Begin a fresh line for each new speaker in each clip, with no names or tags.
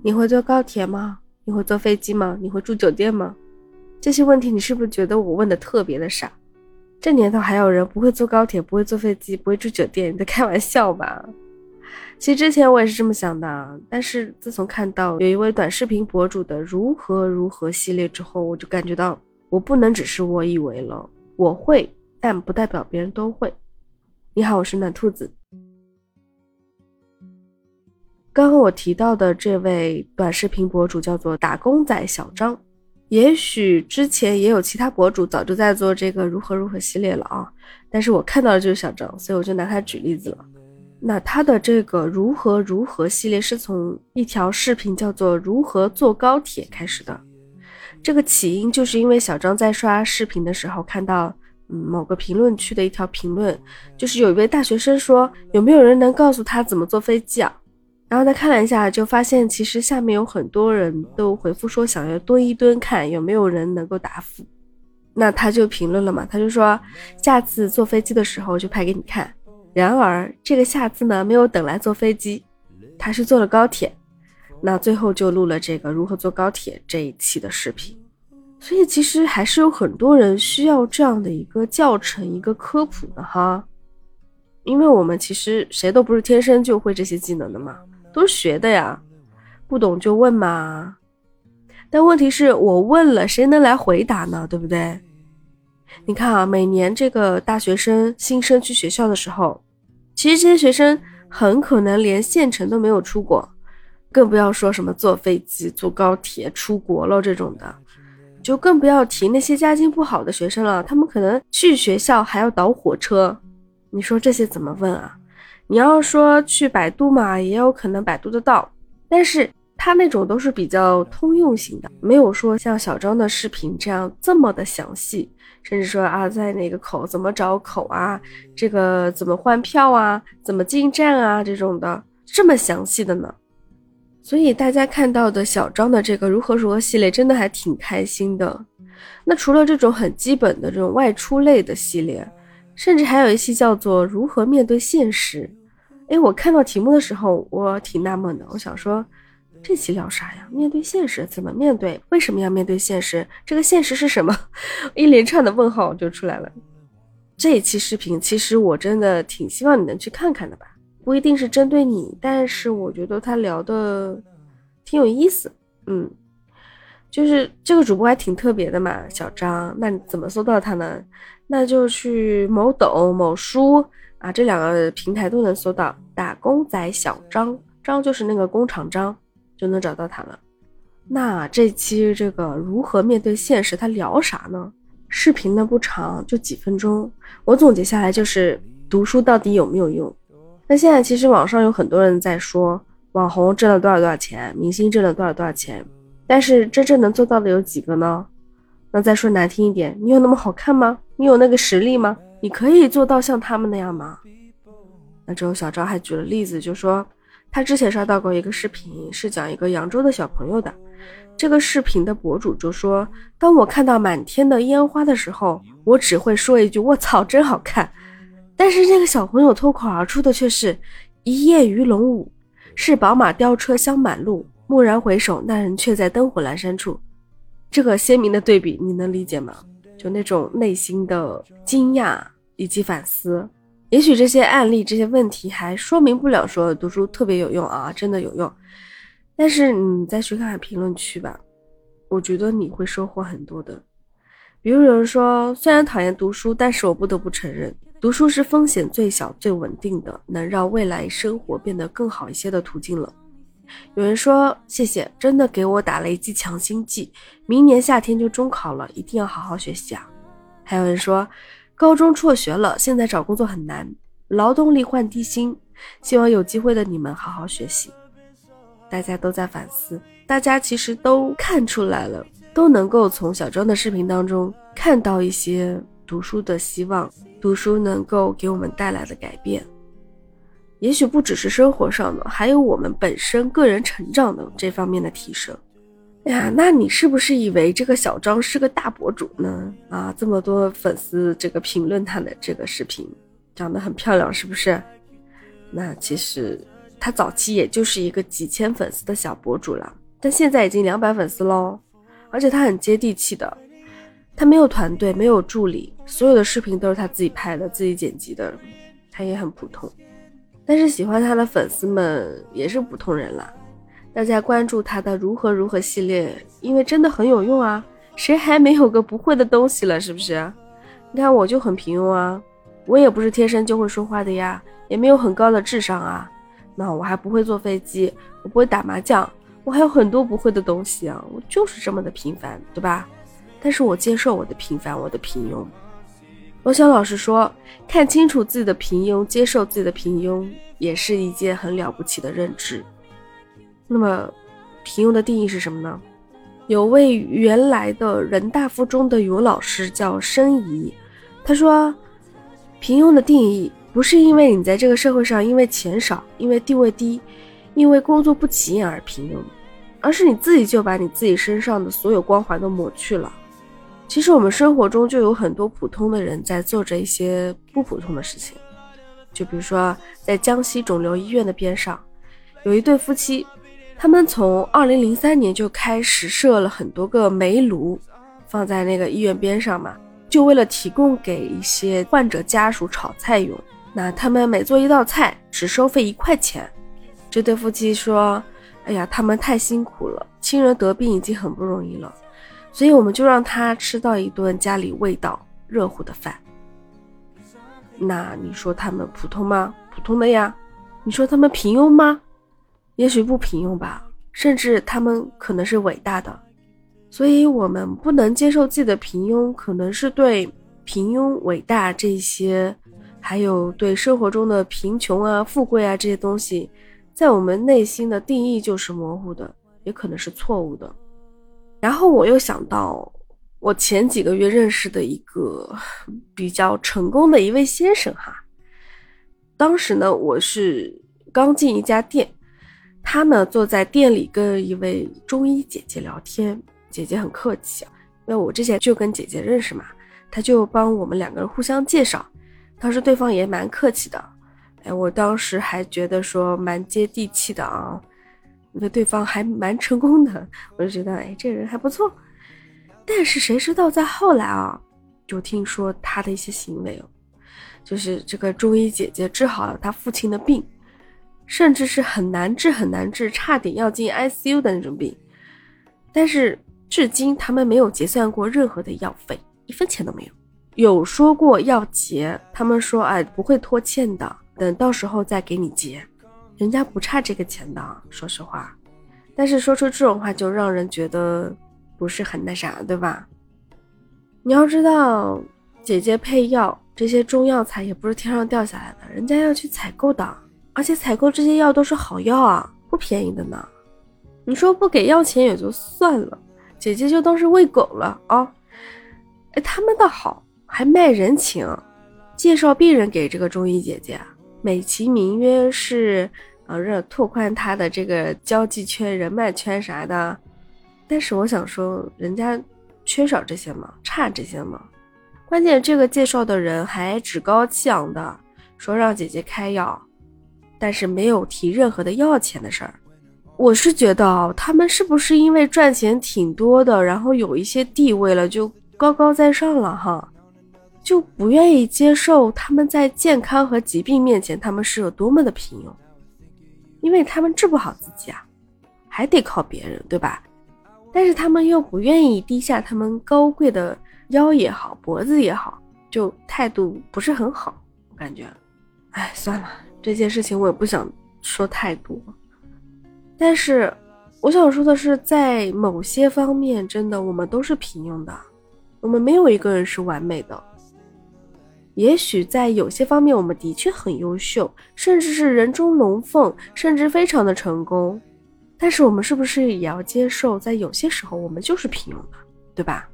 你会坐高铁吗？你会坐飞机吗？你会住酒店吗？这些问题你是不是觉得我问的特别的傻？这年头还有人不会坐高铁，不会坐飞机，不会住酒店？你在开玩笑吧？其实之前我也是这么想的，但是自从看到有一位短视频博主的如何如何系列之后，我就感觉到我不能只是我以为了，我会，但不代表别人都会。你好，我是暖兔子。刚刚我提到的这位短视频博主叫做打工仔小张，也许之前也有其他博主早就在做这个如何如何系列了啊，但是我看到的就是小张，所以我就拿他举例子了。那他的这个如何如何系列是从一条视频叫做“如何坐高铁”开始的。这个起因就是因为小张在刷视频的时候看到，嗯，某个评论区的一条评论，就是有一位大学生说：“有没有人能告诉他怎么坐飞机啊？”然后他看了一下，就发现其实下面有很多人都回复说想要蹲一蹲，看有没有人能够答复。那他就评论了嘛，他就说：“下次坐飞机的时候就拍给你看。”然而，这个下次呢，没有等来坐飞机，他是坐了高铁。那最后就录了这个如何坐高铁这一期的视频。所以其实还是有很多人需要这样的一个教程、一个科普的哈。因为我们其实谁都不是天生就会这些技能的嘛，都是学的呀。不懂就问嘛。但问题是我问了，谁能来回答呢？对不对？你看啊，每年这个大学生新生去学校的时候。其实这些学生很可能连县城都没有出过，更不要说什么坐飞机、坐高铁出国了这种的，就更不要提那些家境不好的学生了。他们可能去学校还要倒火车，你说这些怎么问啊？你要说去百度嘛，也有可能百度得到，但是他那种都是比较通用型的，没有说像小张的视频这样这么的详细。甚至说啊，在哪个口怎么找口啊？这个怎么换票啊？怎么进站啊？这种的这么详细的呢？所以大家看到的小张的这个如何如何系列，真的还挺开心的。那除了这种很基本的这种外出类的系列，甚至还有一期叫做如何面对现实。哎，我看到题目的时候，我挺纳闷的，我想说。这期聊啥呀？面对现实怎么面对？为什么要面对现实？这个现实是什么？一连串的问号就出来了。这一期视频其实我真的挺希望你能去看看的吧，不一定是针对你，但是我觉得他聊的挺有意思。嗯，就是这个主播还挺特别的嘛，小张。那你怎么搜到他呢？那就去某抖、某书啊，这两个平台都能搜到。打工仔小张，张就是那个工厂张。就能找到他了。那这期这个如何面对现实，他聊啥呢？视频呢不长，就几分钟。我总结下来就是读书到底有没有用？那现在其实网上有很多人在说网红挣了多少多少钱，明星挣了多少多少钱，但是真正能做到的有几个呢？那再说难听一点，你有那么好看吗？你有那个实力吗？你可以做到像他们那样吗？那之后小赵还举了例子，就说。他之前刷到过一个视频，是讲一个扬州的小朋友的。这个视频的博主就说：“当我看到满天的烟花的时候，我只会说一句‘卧槽，真好看’。但是这个小朋友脱口而出的却是‘一夜鱼龙舞’，是宝马雕车香满路，蓦然回首，那人却在灯火阑珊处。这个鲜明的对比，你能理解吗？就那种内心的惊讶以及反思。”也许这些案例、这些问题还说明不了说读书特别有用啊，真的有用。但是你再去看看评论区吧，我觉得你会收获很多的。比如有人说，虽然讨厌读书，但是我不得不承认，读书是风险最小、最稳定的，能让未来生活变得更好一些的途径了。有人说，谢谢，真的给我打了一剂强心剂，明年夏天就中考了，一定要好好学习啊。还有人说。高中辍学了，现在找工作很难，劳动力换低薪。希望有机会的你们好好学习。大家都在反思，大家其实都看出来了，都能够从小张的视频当中看到一些读书的希望，读书能够给我们带来的改变。也许不只是生活上的，还有我们本身个人成长的这方面的提升。哎呀，那你是不是以为这个小张是个大博主呢？啊，这么多粉丝这个评论他的这个视频，长得很漂亮，是不是？那其实他早期也就是一个几千粉丝的小博主了，但现在已经两百粉丝喽，而且他很接地气的，他没有团队，没有助理，所有的视频都是他自己拍的，自己剪辑的，他也很普通，但是喜欢他的粉丝们也是普通人啦。大家关注他的如何如何系列，因为真的很有用啊，谁还没有个不会的东西了，是不是？你看我就很平庸啊，我也不是天生就会说话的呀，也没有很高的智商啊。那我还不会坐飞机，我不会打麻将，我还有很多不会的东西啊！我就是这么的平凡，对吧？但是我接受我的平凡，我的平庸。罗翔老师说，看清楚自己的平庸，接受自己的平庸，也是一件很了不起的认知。那么，平庸的定义是什么呢？有位原来的人大附中的语文老师叫申怡，他说，平庸的定义。不是因为你在这个社会上因为钱少、因为地位低、因为工作不起眼而平庸，而是你自己就把你自己身上的所有光环都抹去了。其实我们生活中就有很多普通的人在做着一些不普通的事情，就比如说在江西肿瘤医院的边上，有一对夫妻，他们从二零零三年就开始设了很多个煤炉，放在那个医院边上嘛，就为了提供给一些患者家属炒菜用。那他们每做一道菜只收费一块钱，这对夫妻说：“哎呀，他们太辛苦了，亲人得病已经很不容易了，所以我们就让他吃到一顿家里味道热乎的饭。”那你说他们普通吗？普通的呀。你说他们平庸吗？也许不平庸吧，甚至他们可能是伟大的。所以，我们不能接受自己的平庸，可能是对平庸、伟大这些。还有对生活中的贫穷啊、富贵啊这些东西，在我们内心的定义就是模糊的，也可能是错误的。然后我又想到，我前几个月认识的一个比较成功的一位先生哈。当时呢，我是刚进一家店，他呢坐在店里跟一位中医姐姐聊天，姐姐很客气，因为我之前就跟姐姐认识嘛，她就帮我们两个人互相介绍。当时对方也蛮客气的，哎，我当时还觉得说蛮接地气的啊，那对方还蛮成功的，我就觉得哎，这个人还不错。但是谁知道在后来啊，就听说他的一些行为哦，就是这个中医姐姐治好了他父亲的病，甚至是很难治很难治，差点要进 ICU 的那种病，但是至今他们没有结算过任何的药费，一分钱都没有。有说过要结，他们说哎不会拖欠的，等到时候再给你结，人家不差这个钱的，说实话。但是说出这种话就让人觉得不是很那啥，对吧？你要知道，姐姐配药这些中药材也不是天上掉下来的，人家要去采购的，而且采购这些药都是好药啊，不便宜的呢。你说不给药钱也就算了，姐姐就当是喂狗了啊？哎，他们倒好。还卖人情，介绍病人给这个中医姐姐，美其名曰是，呃，让拓宽他的这个交际圈、人脉圈啥的。但是我想说，人家缺少这些吗？差这些吗？关键这个介绍的人还趾高气扬的说让姐姐开药，但是没有提任何的要钱的事儿。我是觉得他们是不是因为赚钱挺多的，然后有一些地位了，就高高在上了哈？就不愿意接受他们在健康和疾病面前，他们是有多么的平庸，因为他们治不好自己啊，还得靠别人，对吧？但是他们又不愿意低下他们高贵的腰也好，脖子也好，就态度不是很好，我感觉。哎，算了，这件事情我也不想说太多。但是我想说的是，在某些方面，真的我们都是平庸的，我们没有一个人是完美的。也许在有些方面，我们的确很优秀，甚至是人中龙凤，甚至非常的成功。但是我们是不是也要接受，在有些时候我们就是平庸的，对吧？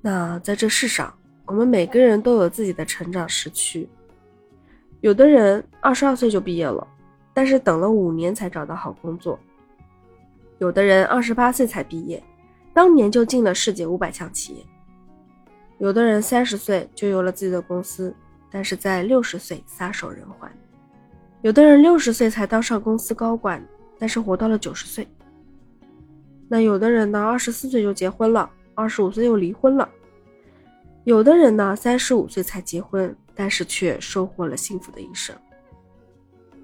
那在这世上，我们每个人都有自己的成长时区。有的人二十二岁就毕业了，但是等了五年才找到好工作；有的人二十八岁才毕业，当年就进了世界五百强企业；有的人三十岁就有了自己的公司。但是在六十岁撒手人寰，有的人六十岁才当上公司高管，但是活到了九十岁。那有的人呢，二十四岁就结婚了，二十五岁又离婚了。有的人呢，三十五岁才结婚，但是却收获了幸福的一生。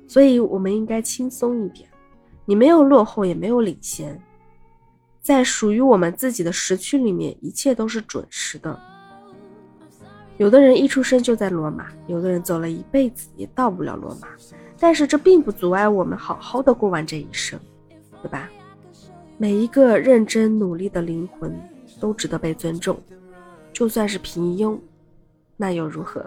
所以，我们应该轻松一点。你没有落后，也没有领先，在属于我们自己的时区里面，一切都是准时的。有的人一出生就在罗马，有的人走了一辈子也到不了罗马，但是这并不阻碍我们好好的过完这一生，对吧？每一个认真努力的灵魂都值得被尊重，就算是平庸，那又如何？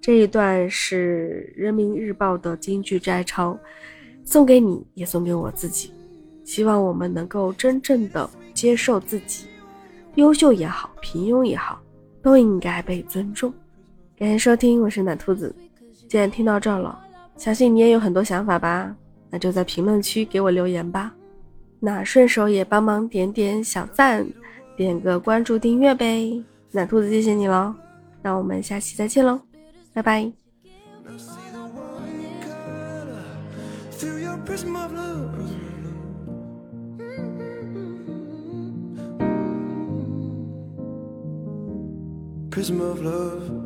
这一段是人民日报的京剧摘抄，送给你，也送给我自己。希望我们能够真正的接受自己，优秀也好，平庸也好。都应该被尊重。感谢收听，我是奶兔子。既然听到这儿了，相信你也有很多想法吧？那就在评论区给我留言吧。那顺手也帮忙点点小赞，点个关注、订阅呗。奶兔子谢谢你喽，那我们下期再见喽，拜拜。Prism of love